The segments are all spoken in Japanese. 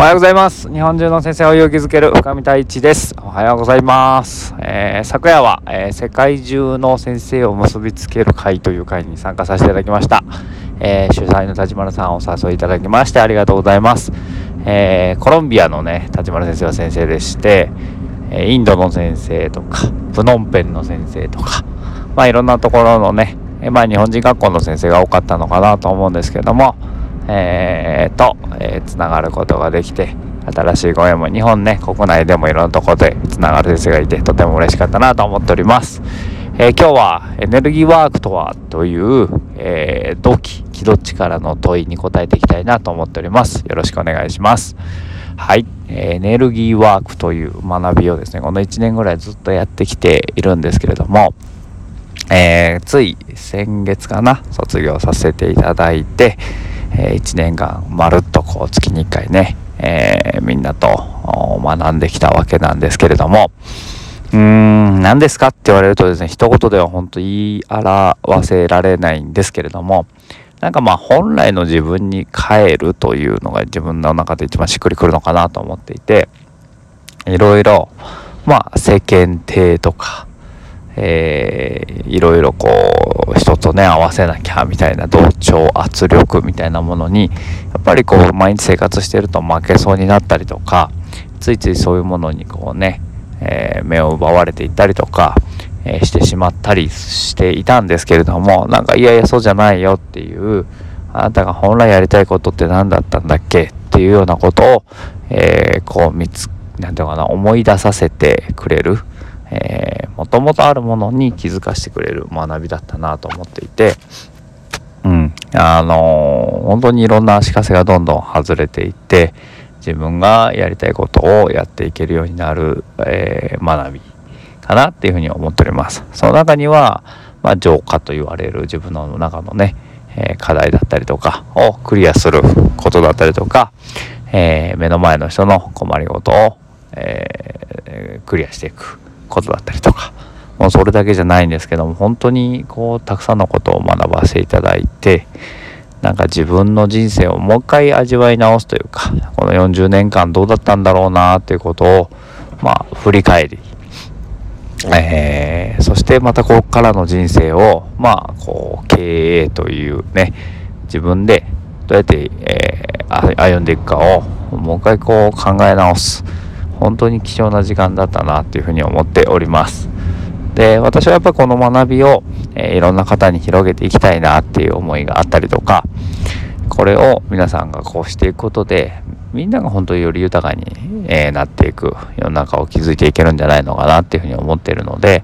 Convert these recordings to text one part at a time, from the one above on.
おはようございます。日本中の先生を勇気づける深見太一です。おはようございます、えー、昨夜は、えー、世界中の先生を結びつける会という会に参加させていただきました、えー、主催の立花さんをお誘いいただきましてありがとうございます、えコロンビアのね立花先生は先生でしてえインドの先生とかプノンペンの先生とかまあいろんなところのねまあ日本人学校の先生が多かったのかなと思うんですけどもえー、と、えー、つながることができて、新しいご縁も日本ね、国内でもいろんなとこでつながる先生がいて、とても嬉しかったなと思っております。えー、今日はエネルギーワークとはという、えー、土器、気どっちからの問いに答えていきたいなと思っております。よろしくお願いします。はい、エネルギーワークという学びをですね、この1年ぐらいずっとやってきているんですけれども、えー、つい先月かな、卒業させていただいて、え、1年間まるっとこう月に1回ね、えー、みんなと学んできたわけなんですけれども、うーん、何ですかって言われるとですね、一言では本当言い表せられないんですけれども、なんかまあ本来の自分に帰るというのが自分の中で一番しっくりくるのかなと思っていて、いろいろ、まあ世間体とか、えー、いろいろこう人とね合わせなきゃみたいな同調圧力みたいなものにやっぱりこう毎日生活してると負けそうになったりとかついついそういうものにこうね、えー、目を奪われていったりとか、えー、してしまったりしていたんですけれどもなんかいやいやそうじゃないよっていうあなたが本来やりたいことって何だったんだっけ？っていうようなことを、えー、こう見つなんていうかな思い出させてくれる。えー、ともとあるものに気づかせてくれる学びだったなと思っていて、うん、あのー、本当にいろんな足かせがどんどん外れていって自分がやりたいことをやっていけるようになる、えー、学びかなっていうふうに思っております。その中には、まあ、浄化と言われる自分の中のね、えー、課題だったりとかをクリアすることだったりとか、えー、目の前の人の困りごとを、えー、クリアしていく。ことだったりとかもうそれだけじゃないんですけども本当にこうたくさんのことを学ばせていただいてなんか自分の人生をもう一回味わい直すというかこの40年間どうだったんだろうなっていうことをまあ振り返り、えー、そしてまたここからの人生をまあこう経営というね自分でどうやって、えー、歩んでいくかをもう一回こう考え直す。本当に貴重な時間だったなっていうふうに思っております。で私はやっぱりこの学びを、えー、いろんな方に広げていきたいなっていう思いがあったりとかこれを皆さんがこうしていくことでみんなが本当により豊かに、えー、なっていく世の中を築いていけるんじゃないのかなっていうふうに思ってるので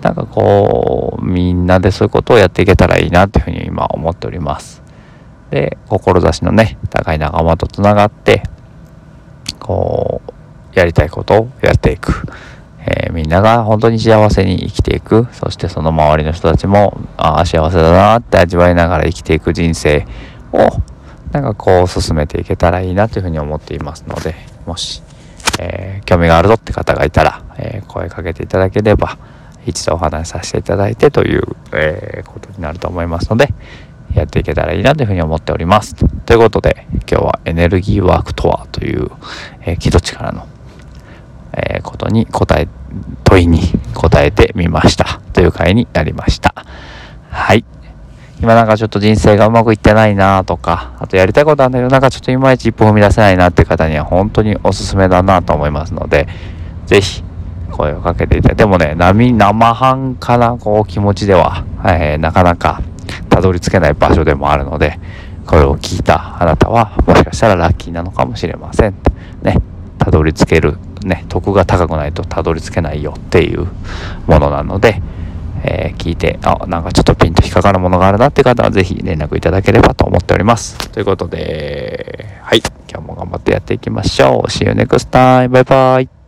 なんかこうみんなでそういうことをやっていけたらいいなっていうふうに今思っております。で志のね高い仲間とつながってこうやりたいことをやっていく。えー、みんなが本当に幸せに生きていく。そしてその周りの人たちも、ああ、幸せだなって味わいながら生きていく人生を、なんかこう進めていけたらいいなというふうに思っていますので、もし、えー、興味があるぞって方がいたら、えー、声かけていただければ、一度お話しさせていただいてという、えことになると思いますので、やっていけたらいいなというふうに思っております。ということで、今日はエネルギーワークとはという、えー、気土力のえ、ことに答え、問いに答えてみました。という回になりました。はい。今なんかちょっと人生がうまくいってないなとか、あとやりたいことあるんだけど、なんかちょっといまいち一歩踏み出せないなっていう方には本当におすすめだなと思いますので、ぜひ声をかけていただいて、でもね、生、生半可なこう気持ちでは、えー、なかなかたどり着けない場所でもあるので、これを聞いたあなたはもしかしたらラッキーなのかもしれません。ね、たどり着けるね徳が高くないとたどり着けないよっていうものなので、えー、聞いてあなんかちょっとピンと引っかかるものがあるなって方は是非連絡いただければと思っております。ということではい。今日も頑張ってやっていきましょう。See you next time. バイバイ